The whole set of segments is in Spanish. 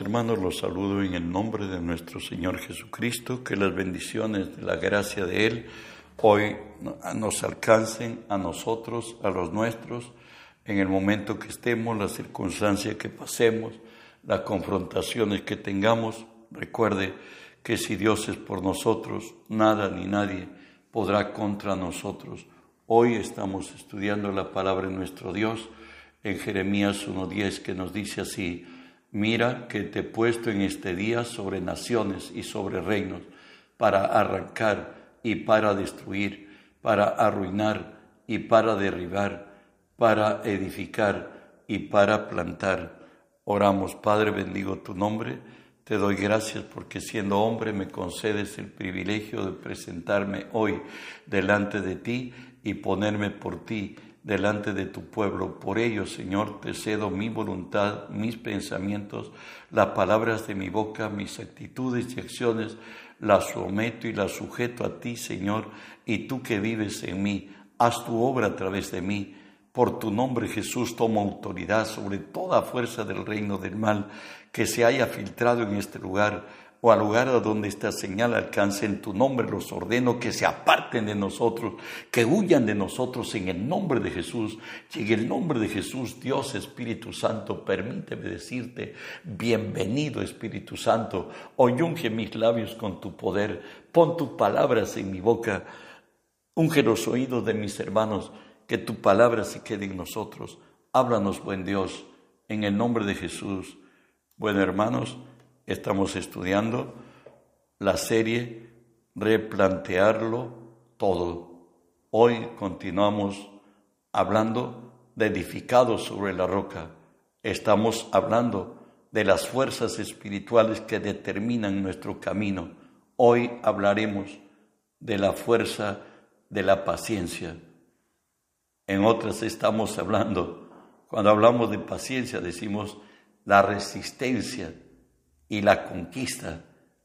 Hermanos, los saludo en el nombre de nuestro Señor Jesucristo, que las bendiciones de la gracia de Él hoy nos alcancen a nosotros, a los nuestros, en el momento que estemos, la circunstancia que pasemos, las confrontaciones que tengamos. Recuerde que si Dios es por nosotros, nada ni nadie podrá contra nosotros. Hoy estamos estudiando la palabra de nuestro Dios en Jeremías 1.10 que nos dice así, Mira que te he puesto en este día sobre naciones y sobre reinos, para arrancar y para destruir, para arruinar y para derribar, para edificar y para plantar. Oramos, Padre, bendigo tu nombre. Te doy gracias porque siendo hombre me concedes el privilegio de presentarme hoy delante de ti y ponerme por ti delante de tu pueblo. Por ello, Señor, te cedo mi voluntad, mis pensamientos, las palabras de mi boca, mis actitudes y acciones, las someto y las sujeto a ti, Señor, y tú que vives en mí, haz tu obra a través de mí. Por tu nombre, Jesús, tomo autoridad sobre toda fuerza del reino del mal que se haya filtrado en este lugar o al lugar a donde esta señal alcance en tu nombre, los ordeno que se aparten de nosotros, que huyan de nosotros en el nombre de Jesús. Y en el nombre de Jesús, Dios Espíritu Santo, permíteme decirte, bienvenido Espíritu Santo, hoy unge mis labios con tu poder, pon tus palabras en mi boca, unge los oídos de mis hermanos, que tu palabra se quede en nosotros. Háblanos, buen Dios, en el nombre de Jesús. Bueno, hermanos, estamos estudiando la serie Replantearlo todo. Hoy continuamos hablando de edificados sobre la roca. Estamos hablando de las fuerzas espirituales que determinan nuestro camino. Hoy hablaremos de la fuerza de la paciencia. En otras estamos hablando, cuando hablamos de paciencia, decimos la resistencia y la conquista.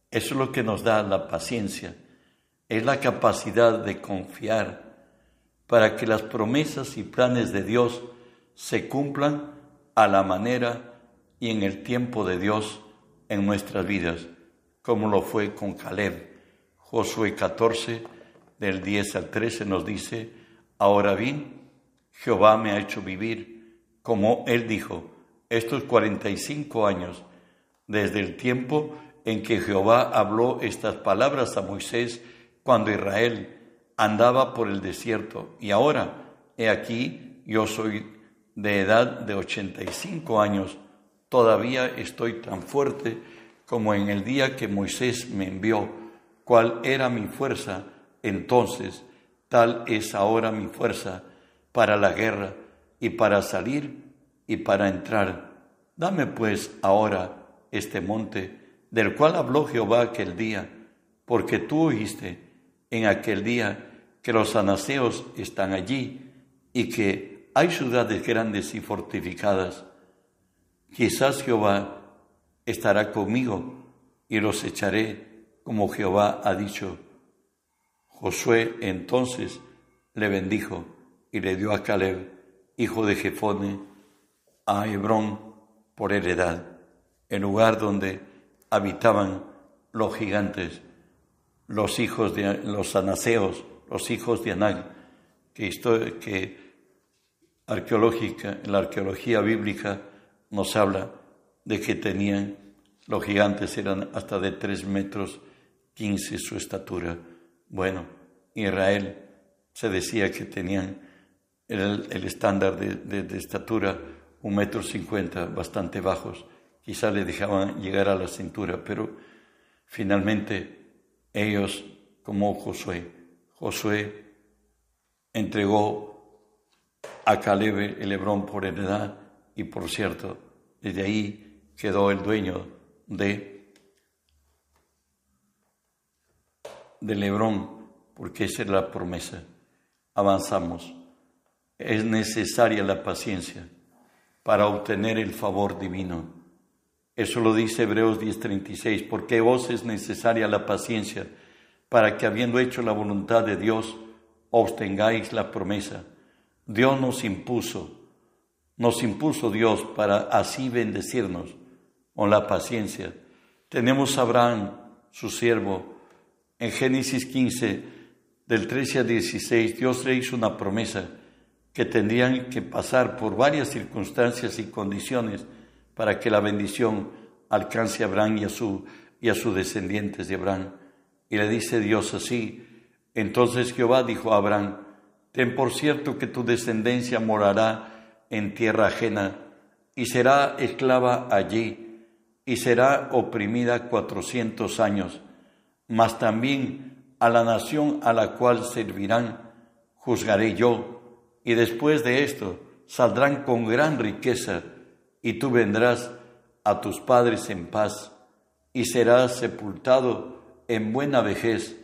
Eso es lo que nos da la paciencia. Es la capacidad de confiar para que las promesas y planes de Dios se cumplan a la manera y en el tiempo de Dios en nuestras vidas, como lo fue con Caleb. Josué 14, del 10 al 13 nos dice, ahora bien, Jehová me ha hecho vivir, como él dijo, estos 45 años desde el tiempo en que Jehová habló estas palabras a Moisés cuando Israel andaba por el desierto. Y ahora, he aquí, yo soy de edad de 85 años, todavía estoy tan fuerte como en el día que Moisés me envió. ¿Cuál era mi fuerza entonces? Tal es ahora mi fuerza para la guerra y para salir y para entrar. Dame pues ahora este monte del cual habló Jehová aquel día, porque tú oíste en aquel día que los anaseos están allí y que hay ciudades grandes y fortificadas. Quizás Jehová estará conmigo y los echaré como Jehová ha dicho. Josué entonces le bendijo y le dio a Caleb, hijo de Jefone, a Hebrón por heredad el lugar donde habitaban los gigantes, los hijos de los anaseos, los hijos de Anag, que, que arqueológica, la arqueología bíblica nos habla de que tenían, los gigantes eran hasta de tres metros quince su estatura. Bueno, Israel se decía que tenían el, estándar de, de estatura un metro cincuenta, bastante bajos quizá le dejaban llegar a la cintura, pero finalmente ellos, como Josué, Josué entregó a Caleb el Hebrón por heredad y por cierto, desde ahí quedó el dueño de del Hebrón, porque esa es la promesa. Avanzamos. Es necesaria la paciencia para obtener el favor divino. Eso lo dice Hebreos 10:36, porque vos es necesaria la paciencia para que habiendo hecho la voluntad de Dios, obtengáis la promesa. Dios nos impuso, nos impuso Dios para así bendecirnos. con la paciencia. Tenemos a Abraham, su siervo, en Génesis 15, del 13 al 16, Dios le hizo una promesa que tendrían que pasar por varias circunstancias y condiciones para que la bendición alcance a Abraham y a, su, y a sus descendientes de Abraham. Y le dice Dios así, entonces Jehová dijo a Abraham, ten por cierto que tu descendencia morará en tierra ajena y será esclava allí y será oprimida cuatrocientos años, mas también a la nación a la cual servirán juzgaré yo, y después de esto saldrán con gran riqueza, y tú vendrás a tus padres en paz, y serás sepultado en buena vejez,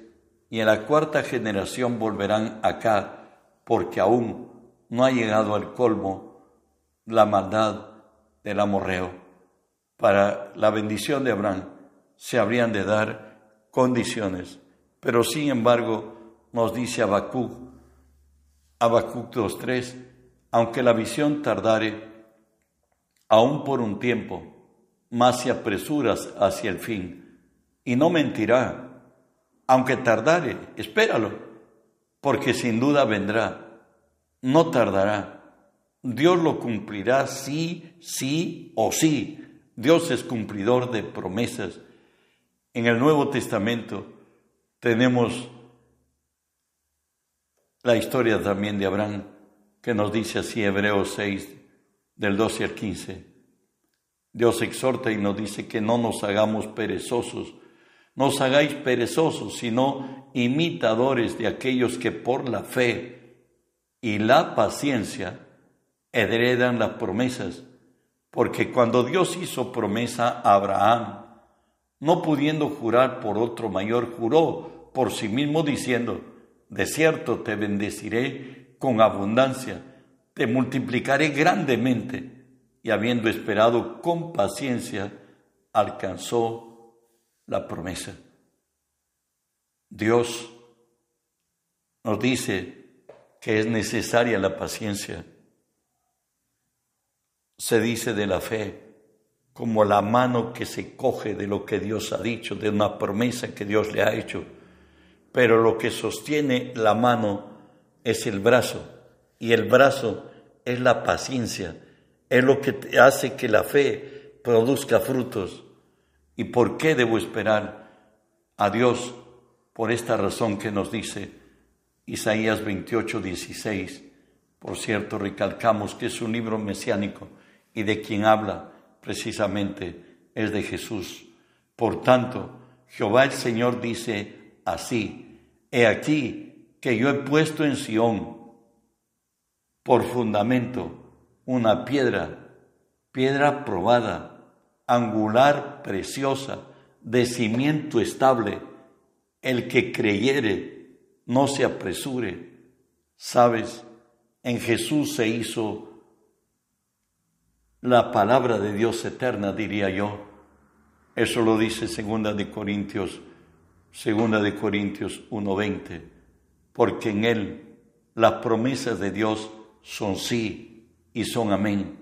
y en la cuarta generación volverán acá, porque aún no ha llegado al colmo la maldad del amorreo. Para la bendición de Abraham se habrían de dar condiciones, pero sin embargo nos dice Habacuc, Habacuc 2.3, aunque la visión tardare, aún por un tiempo, más se apresuras hacia el fin. Y no mentirá, aunque tardare, espéralo, porque sin duda vendrá, no tardará. Dios lo cumplirá sí, sí o sí. Dios es cumplidor de promesas. En el Nuevo Testamento tenemos la historia también de Abraham, que nos dice así Hebreos 6, del 12 al 15. Dios exhorta y nos dice que no nos hagamos perezosos, no os hagáis perezosos, sino imitadores de aquellos que por la fe y la paciencia heredan las promesas. Porque cuando Dios hizo promesa a Abraham, no pudiendo jurar por otro mayor, juró por sí mismo diciendo, de cierto te bendeciré con abundancia, te multiplicaré grandemente y habiendo esperado con paciencia, alcanzó la promesa. Dios nos dice que es necesaria la paciencia. Se dice de la fe como la mano que se coge de lo que Dios ha dicho, de una promesa que Dios le ha hecho. Pero lo que sostiene la mano es el brazo y el brazo es la paciencia es lo que hace que la fe produzca frutos. ¿Y por qué debo esperar a Dios? Por esta razón que nos dice Isaías 28, 16. Por cierto, recalcamos que es un libro mesiánico y de quien habla precisamente es de Jesús. Por tanto, Jehová el Señor dice así, he aquí que yo he puesto en Sión por fundamento una piedra, piedra probada, angular, preciosa, de cimiento estable. El que creyere, no se apresure. Sabes, en Jesús se hizo la palabra de Dios eterna, diría yo. Eso lo dice segunda de Corintios, segunda de Corintios 1:20, porque en él las promesas de Dios son sí y son amén.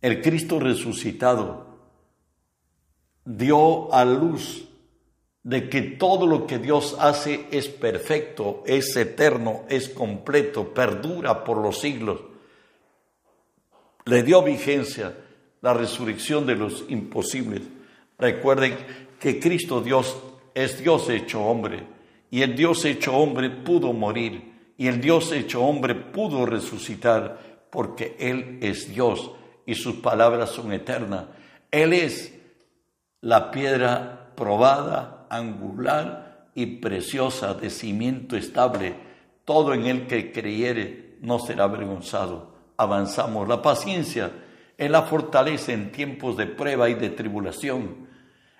El Cristo resucitado dio a luz de que todo lo que Dios hace es perfecto, es eterno, es completo, perdura por los siglos. Le dio vigencia la resurrección de los imposibles. Recuerden que Cristo Dios es Dios hecho hombre y el Dios hecho hombre pudo morir y el Dios hecho hombre pudo resucitar porque Él es Dios y sus palabras son eternas. Él es la piedra probada, angular y preciosa de cimiento estable. Todo en Él que creyere no será avergonzado. Avanzamos. La paciencia es la fortaleza en tiempos de prueba y de tribulación.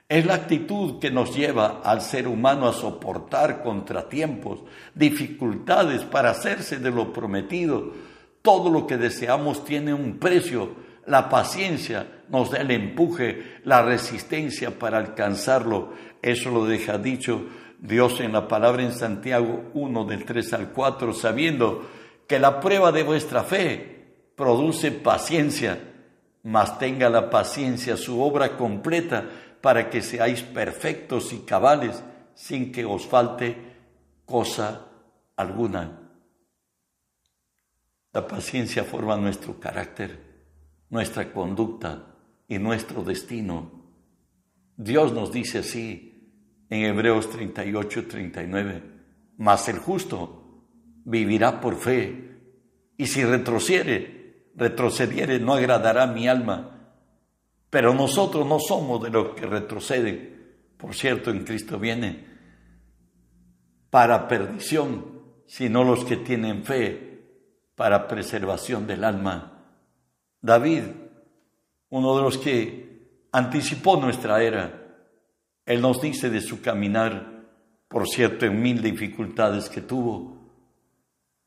Es la actitud que nos lleva al ser humano a soportar contratiempos, dificultades para hacerse de lo prometido, todo lo que deseamos tiene un precio. La paciencia nos da el empuje, la resistencia para alcanzarlo. Eso lo deja dicho Dios en la palabra en Santiago 1 del 3 al 4, sabiendo que la prueba de vuestra fe produce paciencia, mas tenga la paciencia su obra completa para que seáis perfectos y cabales sin que os falte cosa alguna. La paciencia forma nuestro carácter, nuestra conducta y nuestro destino. Dios nos dice así en Hebreos 38, 39, mas el justo vivirá por fe, y si retrocediere, retrocediere no agradará mi alma. Pero nosotros no somos de los que retroceden. Por cierto, en Cristo viene para perdición, sino los que tienen fe para preservación del alma. David, uno de los que anticipó nuestra era, él nos dice de su caminar, por cierto, en mil dificultades que tuvo.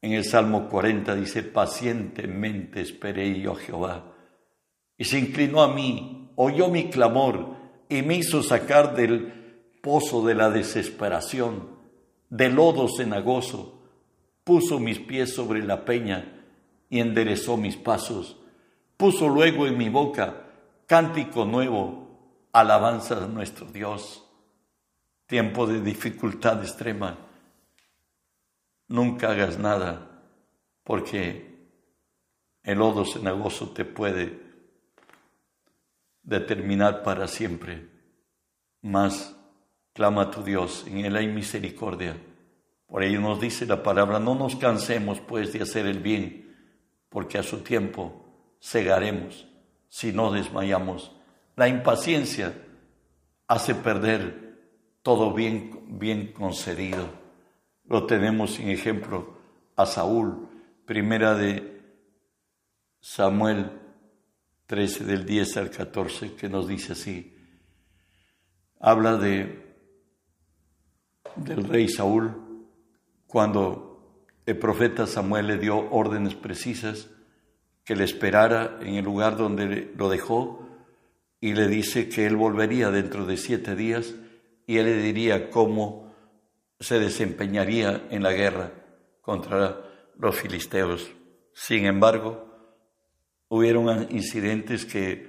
En el Salmo 40 dice, pacientemente esperé yo a Jehová. Y se inclinó a mí, oyó mi clamor y me hizo sacar del pozo de la desesperación, del lodo cenagoso puso mis pies sobre la peña y enderezó mis pasos. Puso luego en mi boca cántico nuevo, alabanza a nuestro Dios. Tiempo de dificultad extrema. Nunca hagas nada, porque el lodo cenagoso te puede determinar para siempre. Mas clama a tu Dios, en él hay misericordia por ello nos dice la palabra, no nos cansemos pues de hacer el bien, porque a su tiempo cegaremos si no desmayamos. La impaciencia hace perder todo bien, bien concedido. Lo tenemos en ejemplo a Saúl, primera de Samuel 13 del 10 al 14, que nos dice así. Habla de del rey Saúl cuando el profeta Samuel le dio órdenes precisas que le esperara en el lugar donde lo dejó y le dice que él volvería dentro de siete días y él le diría cómo se desempeñaría en la guerra contra los filisteos. Sin embargo, hubieron incidentes que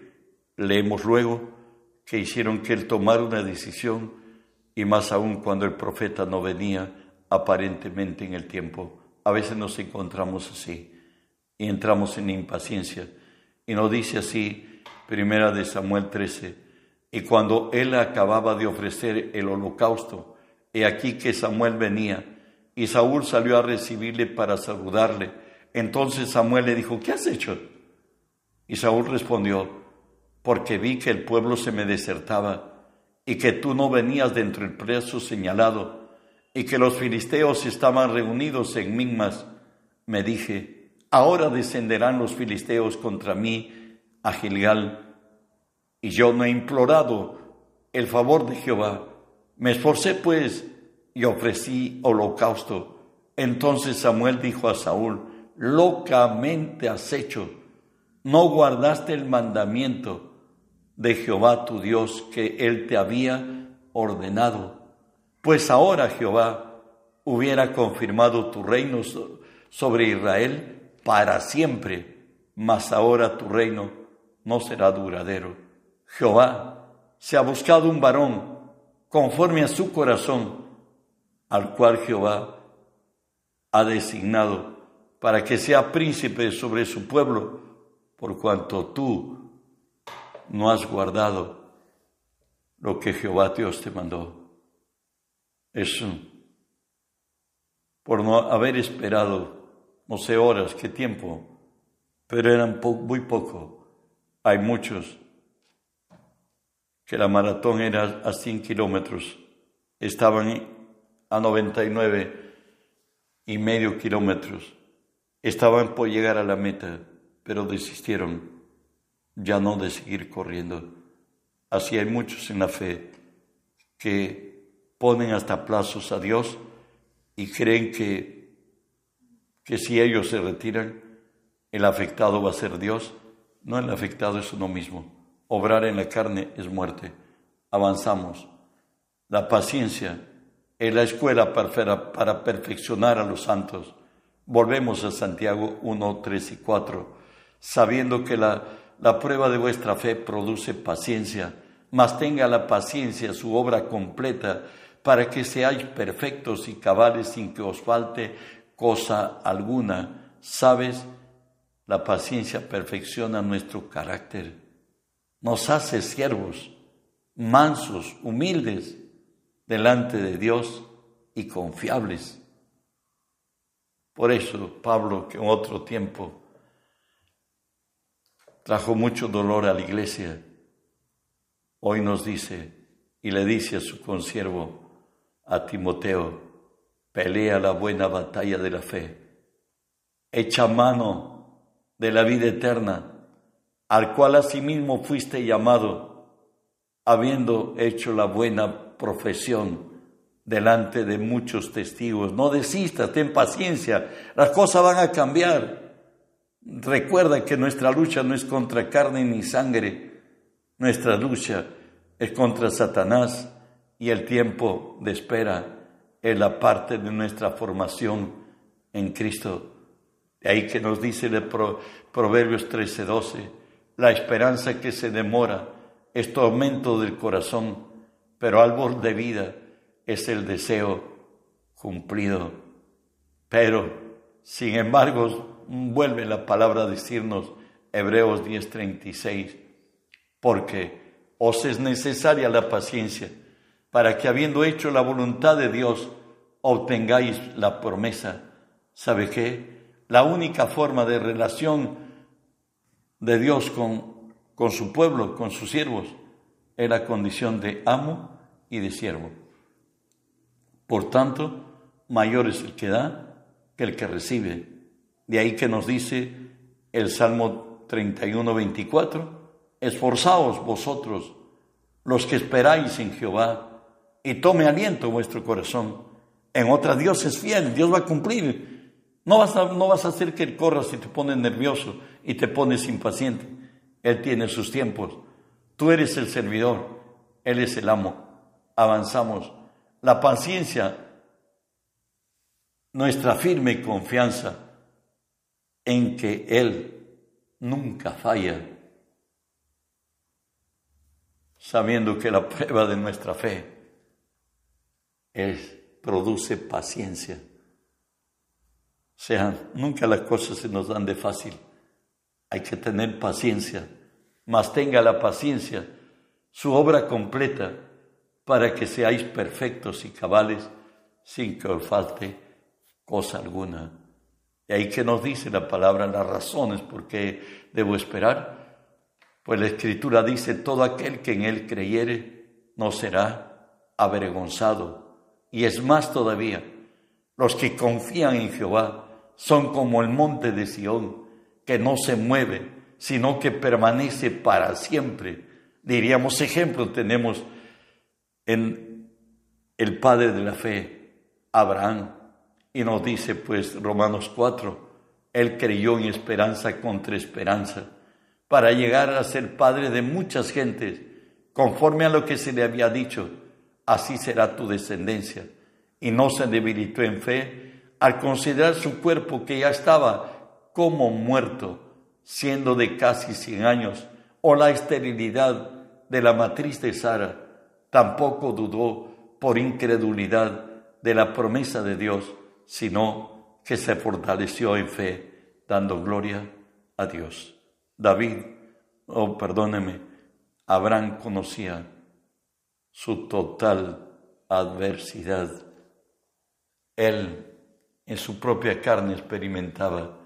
leemos luego que hicieron que él tomara una decisión y más aún cuando el profeta no venía aparentemente en el tiempo. A veces nos encontramos así y entramos en impaciencia. Y nos dice así, primera de Samuel 13, y cuando él acababa de ofrecer el holocausto, he aquí que Samuel venía, y Saúl salió a recibirle para saludarle. Entonces Samuel le dijo, ¿qué has hecho? Y Saúl respondió, porque vi que el pueblo se me desertaba y que tú no venías dentro del preso señalado y que los filisteos estaban reunidos en Migmas, me dije, ahora descenderán los filisteos contra mí a Gilgal, y yo no he implorado el favor de Jehová. Me esforcé pues y ofrecí holocausto. Entonces Samuel dijo a Saúl, locamente has hecho, no guardaste el mandamiento de Jehová tu Dios que él te había ordenado pues ahora Jehová hubiera confirmado tu reino sobre Israel para siempre, mas ahora tu reino no será duradero. Jehová se ha buscado un varón conforme a su corazón, al cual Jehová ha designado para que sea príncipe sobre su pueblo, por cuanto tú no has guardado lo que Jehová Dios te mandó. Eso, por no haber esperado, no sé horas, qué tiempo, pero eran muy poco. Hay muchos que la maratón era a 100 kilómetros, estaban a 99 y medio kilómetros, estaban por llegar a la meta, pero desistieron ya no de seguir corriendo. Así hay muchos en la fe que ponen hasta plazos a Dios y creen que, que si ellos se retiran, el afectado va a ser Dios. No, el afectado es uno mismo. Obrar en la carne es muerte. Avanzamos. La paciencia es la escuela para, para perfeccionar a los santos. Volvemos a Santiago 1, 3 y 4, sabiendo que la, la prueba de vuestra fe produce paciencia, mas tenga la paciencia su obra completa, para que seáis perfectos y cabales sin que os falte cosa alguna. ¿Sabes? La paciencia perfecciona nuestro carácter, nos hace siervos, mansos, humildes delante de Dios y confiables. Por eso Pablo, que en otro tiempo trajo mucho dolor a la iglesia, hoy nos dice y le dice a su consiervo, a Timoteo, pelea la buena batalla de la fe, echa mano de la vida eterna, al cual asimismo fuiste llamado, habiendo hecho la buena profesión delante de muchos testigos. No desistas, ten paciencia, las cosas van a cambiar. Recuerda que nuestra lucha no es contra carne ni sangre, nuestra lucha es contra Satanás y el tiempo de espera es la parte de nuestra formación en Cristo. De ahí que nos dice el Proverbios 13:12, la esperanza que se demora es tormento del corazón, pero árbol de vida es el deseo cumplido. Pero, sin embargo, vuelve la palabra a decirnos Hebreos 10:36, porque os es necesaria la paciencia para que habiendo hecho la voluntad de Dios, obtengáis la promesa. ¿Sabe qué? La única forma de relación de Dios con, con su pueblo, con sus siervos, es la condición de amo y de siervo. Por tanto, mayor es el que da que el que recibe. De ahí que nos dice el Salmo 31, 24, esforzaos vosotros, los que esperáis en Jehová, y tome aliento vuestro corazón. En otra Dios es fiel, Dios va a cumplir. No vas a, no vas a hacer que corras y te pones nervioso y te pones impaciente. Él tiene sus tiempos. Tú eres el servidor, Él es el amo. Avanzamos. La paciencia, nuestra firme confianza en que Él nunca falla, sabiendo que la prueba de nuestra fe es, produce paciencia. O sea, nunca las cosas se nos dan de fácil. Hay que tener paciencia, mas tenga la paciencia, su obra completa, para que seáis perfectos y cabales sin que os falte cosa alguna. Y ahí que nos dice la palabra las razones por qué debo esperar. Pues la escritura dice, todo aquel que en él creyere no será avergonzado. Y es más todavía, los que confían en Jehová son como el monte de Sión, que no se mueve, sino que permanece para siempre. Diríamos ejemplo, tenemos en el padre de la fe, Abraham, y nos dice pues Romanos 4, él creyó en esperanza contra esperanza, para llegar a ser padre de muchas gentes, conforme a lo que se le había dicho, así será tu descendencia. Y no se debilitó en fe al considerar su cuerpo que ya estaba como muerto, siendo de casi cien años, o la esterilidad de la matriz de Sara, tampoco dudó por incredulidad de la promesa de Dios sino que se fortaleció en fe, dando gloria a Dios. David, oh perdóneme, Abraham conocía su total adversidad. Él en su propia carne experimentaba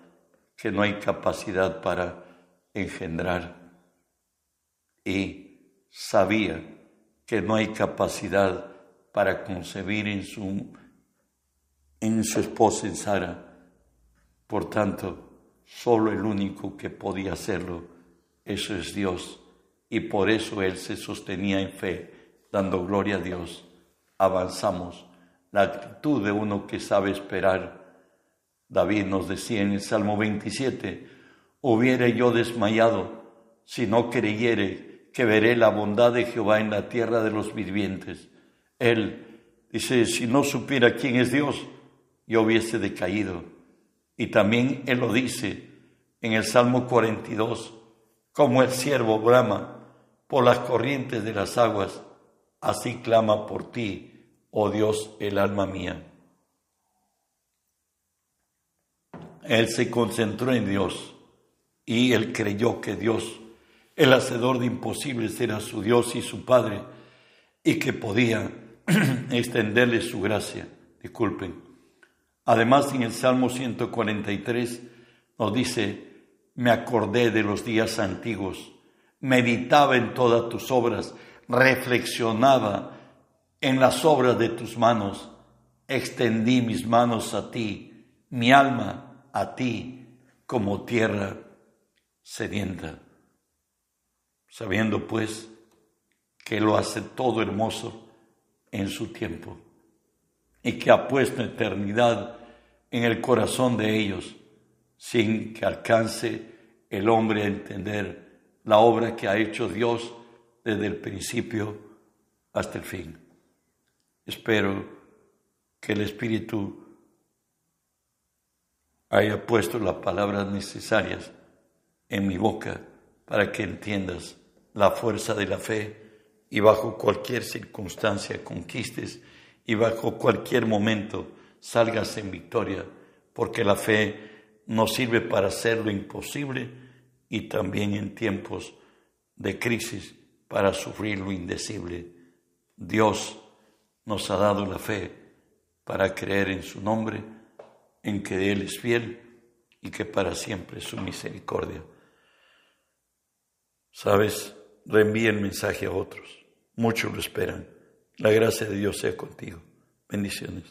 que no hay capacidad para engendrar y sabía que no hay capacidad para concebir en su en su esposa, en Sara. Por tanto, solo el único que podía hacerlo, eso es Dios. Y por eso Él se sostenía en fe, dando gloria a Dios. Avanzamos. La actitud de uno que sabe esperar. David nos decía en el Salmo 27, hubiere yo desmayado si no creyere que veré la bondad de Jehová en la tierra de los vivientes. Él dice, si no supiera quién es Dios, yo hubiese decaído. Y también Él lo dice en el Salmo 42, Como el siervo brama por las corrientes de las aguas, así clama por ti, oh Dios, el alma mía. Él se concentró en Dios y él creyó que Dios, el hacedor de imposibles, era su Dios y su Padre y que podía extenderle su gracia. Disculpen. Además, en el Salmo 143 nos dice, me acordé de los días antiguos, meditaba en todas tus obras, reflexionaba en las obras de tus manos, extendí mis manos a ti, mi alma a ti, como tierra sedienta, sabiendo pues que lo hace todo hermoso en su tiempo y que ha puesto eternidad en el corazón de ellos sin que alcance el hombre a entender la obra que ha hecho Dios desde el principio hasta el fin. Espero que el Espíritu haya puesto las palabras necesarias en mi boca para que entiendas la fuerza de la fe y bajo cualquier circunstancia conquistes y bajo cualquier momento salgas en victoria, porque la fe nos sirve para hacer lo imposible y también en tiempos de crisis para sufrir lo indecible. Dios nos ha dado la fe para creer en su nombre, en que Él es fiel y que para siempre es su misericordia. Sabes, reenvíe el mensaje a otros. Muchos lo esperan. La gracia de Dios sea contigo. Bendiciones.